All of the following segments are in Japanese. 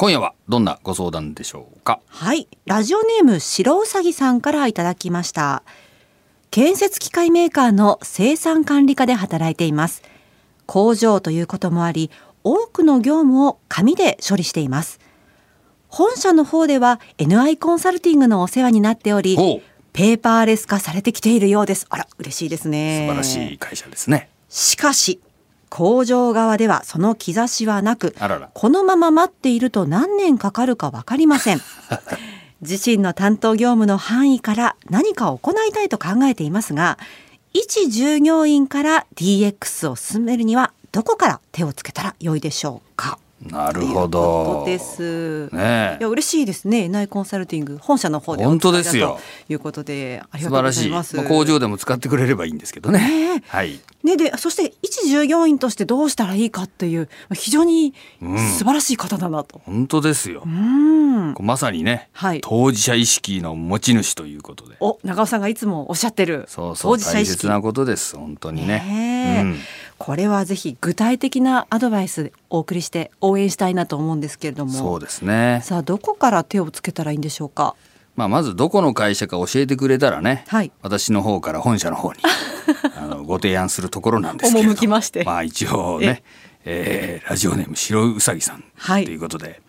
今夜はどんなご相談でしょうか？はい。ラジオネーム白うさぎさんからいただきました。建設機械メーカーの生産管理課で働いています。工場ということもあり多くの業務を紙で処理しています。本社の方では NI コンサルティングのお世話になっておりペーパーレス化されてきているようです。あら嬉しいですね。素晴らしい会社ですね。しかし工場側ではその兆しはなくこのまま待っていると何年かかるか分かりません。自身の担当業務の範囲から何かを行いたいと考えていますが一従業員から DX を進めるにはどこから手をつけたら良いでしょうか？なるほど。とです。ねいや嬉しいですね。内コンサルティング。本社の方でお本当ですよ。ということであり素がとう晴らしい、ございます。まあ工場でも使ってくれればいいんですけどね。ねえ。はい。ねでそして一従業員としてどうしたらいいかっていう非常にうん。素晴らしい方だなと。本当ですよ、うん。まさにね、はい。当事者意識の持ち主ということで。お長尾さんがいつもおっしゃってる。そうそう当事者意識。大切なことです。本当にね。ねえ。うんこれはぜひ具体的なアドバイスお送りして応援したいなと思うんですけれども。そうですね。さあどこから手をつけたらいいんでしょうか？まあまずどこの会社か教えてくれたらね、はい。私の方から本社の方に あのご提案するところなんですけれどまして。まあ一応ね、えーラジオネーム白うさぎさんはいということで、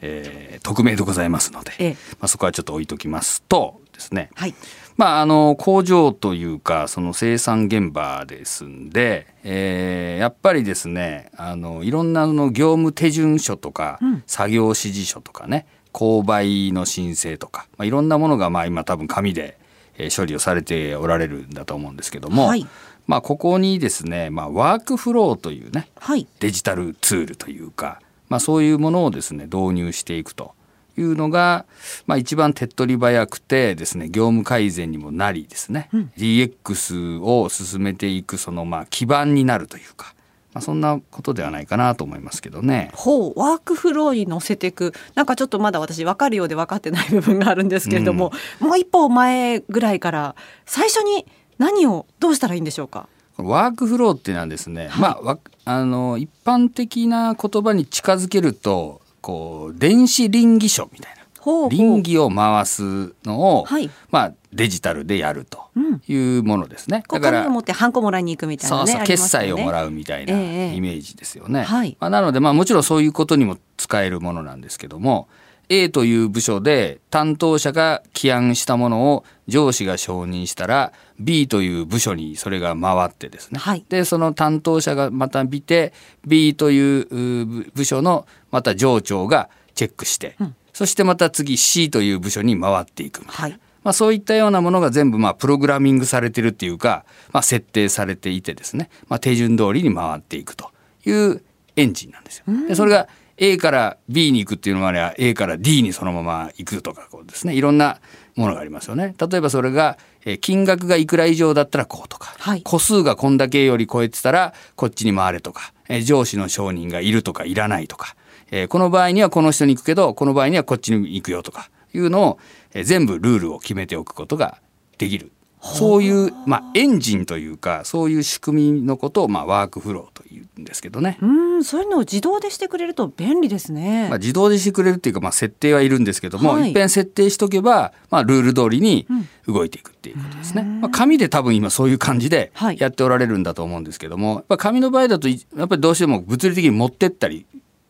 えー匿名でございますので、ええ。まあ、そこはちょっと置いときますとですね、はいまあ、あの工場というかその生産現場ですんで、えーやっぱりですねあのいろんなあの業務手順書とか、うん。作業指示書とかね購買の申請とか、まあ、いろんなものがまあ今多分紙で、えー処理をされておられるんだと思うんですけども、はい。まあ、ここにですね、まあ、ワークフローというねはい。デジタルツールというか、まあ、そういうものをですね導入していくというのが、まあ、一番手っ取り早くてですね業務改善にもなりですね、DX を進めていくそのまあ基盤になるというか、まあ、そんなことではないかなと思いますけどね。ほうワークフローに乗せていく。なんかちょっとまだ私分かるようで分かってない部分があるんですけれども、もう一歩前ぐらいから最初に何をどうしたらいいんでしょうか？ワークフローっていうのはですね、はい。まあわあの一般的な言葉に近づけるとこう電子臨議書みたいな。ほうほう。臨議を回すのを、はい。まあ、デジタルでやるとうん。いうものですね。こうだから持ってハンコもらいに行くみたいなねそうそう、決済をもらうみたいなええ。イメージですよね。はい。まあ、なので、まあ、もちろんそういうことにも使えるものなんですけども A という部署で担当者が起案したものを上司が承認したら B という部署にそれが回ってですね、はい。でその担当者がまた見て B というう部部署のまた上長がチェックして、うん。そしてまた次 C という部署に回っていくみたいな。はい。まあ、そういったようなものが全部まあプログラミングされてるっていうか、まあ、設定されていてですね、まあ、手順通りに回っていくというエンジンなんですよ。でそれが A から B に行くっていうのもあれば A から D にそのまま行くとかこうですねいろんなものがありますよね。例えばそれがえー金額がいくら以上だったらこうとか、はい個数がこんだけより超えてたらこっちに回れとか、えー上司の承認がいるとかいらないとか、えーこの場合にはこの人に行くけどこの場合にはこっちに行くよとかいうのを、えー全部ルールを決めておくことができる。そういう、まあ、エンジンというかそういう仕組みのことを、まあ、ワークフローというんですけどね。うんそういうのを自動でしてくれると便利ですね、まあ、自動でしてくれるっていうか、まあ、設定はいるんですけども、はい。い、っぺん設定しとけば、まあ、ルール通りに動いていくっていうことですね。まあ、紙で多分今そういう感じではい。やっておられるんだと思うんですけども、やっぱ紙の場合だといやっぱりどうしても物理的に持ってったり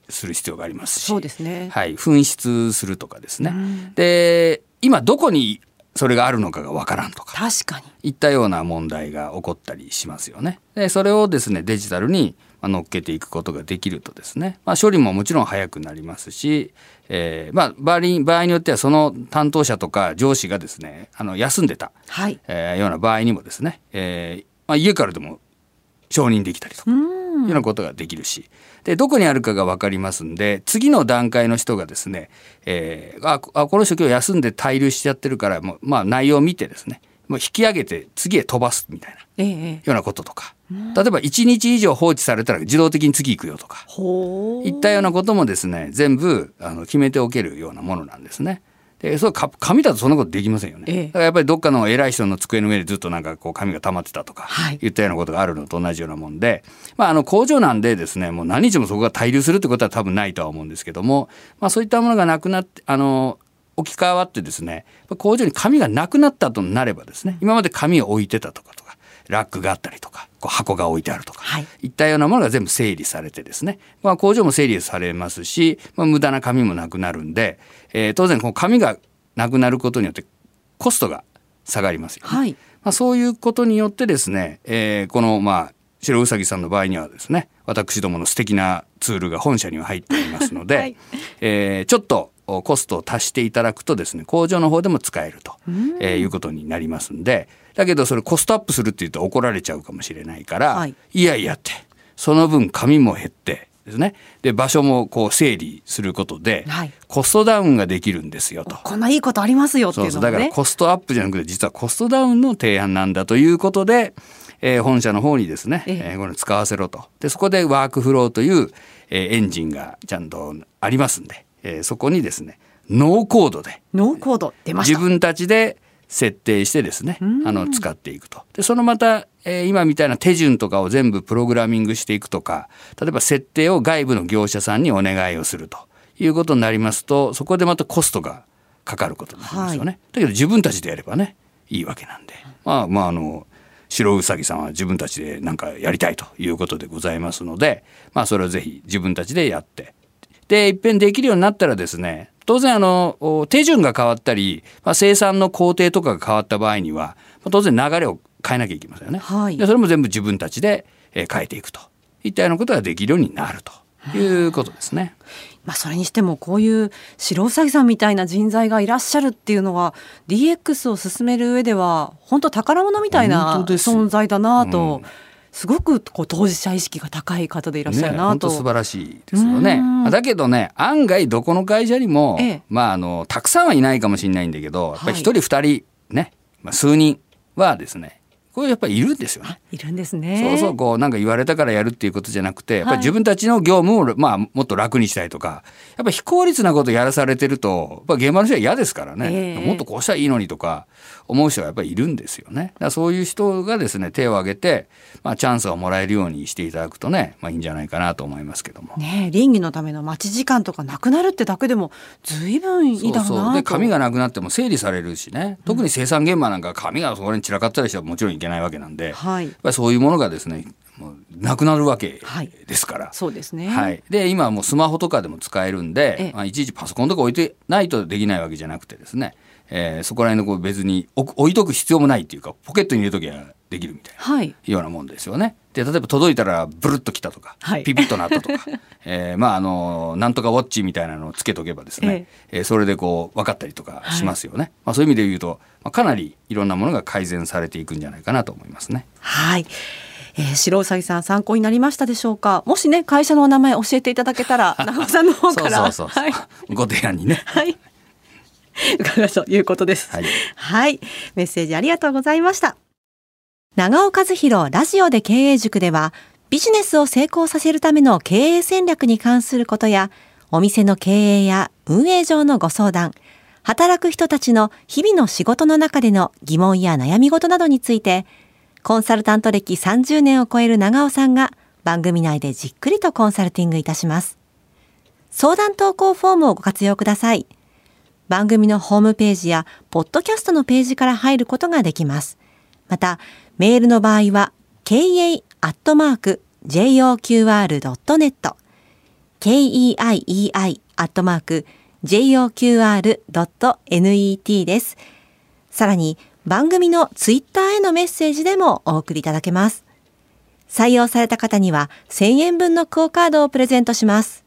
する必要がありますしそうですね。はい、紛失するとかですね。で今どこにそれがあるのかがわからんとか。確かに。いったような問題が起こったりしますよね。でそれをですねデジタルにまあ乗っけていくことができるとですね、まあ、処理ももちろん早くなりますし、えーまあ、場合に場合によってはその担当者とか上司がですねあの休んでた、はい。えーような場合にもですね、えーまあ、家からでも承認できたりとか。ようなことができるし。でどこにあるかが分かりますんで次の段階の人がですね、えーあこあこの人今日休んで滞留しちゃってるからもう、まあ、内容を見てですねもう引き上げて次へ飛ばすみたいなええええ。ようなこととか。例えば1日以上放置されたら自動的に次行くよとか。いったようなこともですね全部あの決めておけるようなものなんですね。でそうか紙だとそんなことできませんよね、ええ。だからやっぱりどっかの偉い人の机の上でずっとなんかこう紙が溜まってたとかはい。言ったようなことがあるのと同じようなもんで、まあ、あの工場なんでですねもう何日もそこが滞留するってことは多分ないとは思うんですけども、まあ、そういったものがなくなってあの置き換わってですね工場に紙がなくなったとなればですね今まで紙を置いてたとかとかラックがあったりとかこう箱が置いてあるとか、はいいったようなものが全部整理されてですね、まあ、工場も整理されますし、まあ、無駄な紙もなくなるんで、えー当然この紙がなくなることによってコストが下がりますよね。はい。まあ、そういうことによってですね、えーこのまあ白うさぎさんの場合にはですね私どもの素敵なツールが本社には入っていますので、はいえーちょっとおコストを足していただくとですね工場の方でも使えると、えーいうことになりますんでだけどそれコストアップするって言うと怒られちゃうかもしれないから、はい。いやいやってその分紙も減ってですね。で場所もこう整理することで、はい。コストダウンができるんですよと。こんないいことありますよってそそうだからいうう。のもね。コストアップじゃなくて実はコストダウンの提案なんだということで、えー本社の方にですね、ええ。えーこれ使わせろと。でそこでワークフローという、えーエンジンがちゃんとありますんで、えーそこにですねノーコードでノーコード出ました。自分たちで設定してですねあの使っていくと。でそのまた、えー今みたいな手順とかを全部プログラミングしていくとか例えば設定を外部の業者さんにお願いをすると。いうことになりますとそこでまたコストがかかることになりますよね。だけど自分たちでやればねいいわけなんで。まあまああの白うさぎさんは自分たちでなんかやりたいということでございますのでまあそれをぜひ自分たちでやってでいっぺんできるようになったらですね当然あのお手順が変わったり、まあ、生産の工程とかが変わった場合にはまあ当然流れを変えなきゃいけませんよね。はい。でそれも全部自分たちでえー変えていくと。いったようなことができるようになると。いうことですね。まあそれにしてもこういう白うさぎさんみたいな人材がいらっしゃるっていうのは DX を進める上では本当宝物みたいな存在だなと、うんすごくこう当事者意識が高い方でいらっしゃるね、なと。本当素晴らしいですよねうん。だけどね案外どこの会社にも、ええまああのたくさんはいないかもしれないんだけどやっぱりはい一人二人ね、まあ、数人はですねこれやっぱりいるんですよね。いるんですね。そうそうこうなんか言われたからやるっていうことじゃなくてやっぱりはい自分たちの業務を、まあ、もっと楽にしたいとかやっぱ非効率なことやらされてるとやっぱ現場の人は嫌ですからね、ええもっとこうしたらいいのにとか思う人がやっぱりいるんですよね。だそういう人がですね手を挙げて、まあ、チャンスをもらえるようにしていただくとね、まあ、いいんじゃないかなと思いますけども。ねえ倫理のための待ち時間とかなくなるってだけでもずいぶんいいだろうなと。そうそうで紙がなくなっても整理されるしね特に生産現場なんか紙がそこに散らかったりしたらもちろんいけないわけなんで、はいやっぱりそういうものがですねもうなくなるわけはいですから。そうですね。はい、で今はもうスマホとかでも使えるんで、ええまあ、いちいちパソコンとか置いてないとできないわけじゃなくてですね、えーそこら辺のこう別に置いとく必要もないっていうかポケットに入れときゃできるみたいな。はい。ようなもんですよね。で例えば届いたらブルッときたとか、はいピピッとなったとか、えーまああのなんとかウォッチみたいなのをつけとけばですね、えーそれでこう分かったりとかしますよね。まあそういう意味で言うと、まあ、かなりいろんなものが改善されていくんじゃないかなと思いますね。はい。えー、白うさぎさん参考になりましたでしょうか？もしね会社のお名前教えていただけたら 長尾さんの方からそうそうそうそう、はいご提案にね。はい。伺うということです。はいはい。メッセージありがとうございました。長尾和弘ラジオで経営塾では、ビジネスを成功させるための経営戦略に関することや、お店の経営や運営上のご相談、働く人たちの日々の仕事の中での疑問や悩み事などについて、コンサルタント歴30年を超える長尾さんが番組内でじっくりとコンサルティングいたします。相談投稿フォームをご活用ください。番組のホームページやポッドキャストのページから入ることができます。また、メールの場合は kei.joqr.net keiei.joqr.net です。さらに、番組のツイッターへのメッセージでもお送りいただけます。採用された方には1000円分のクオカードをプレゼントします。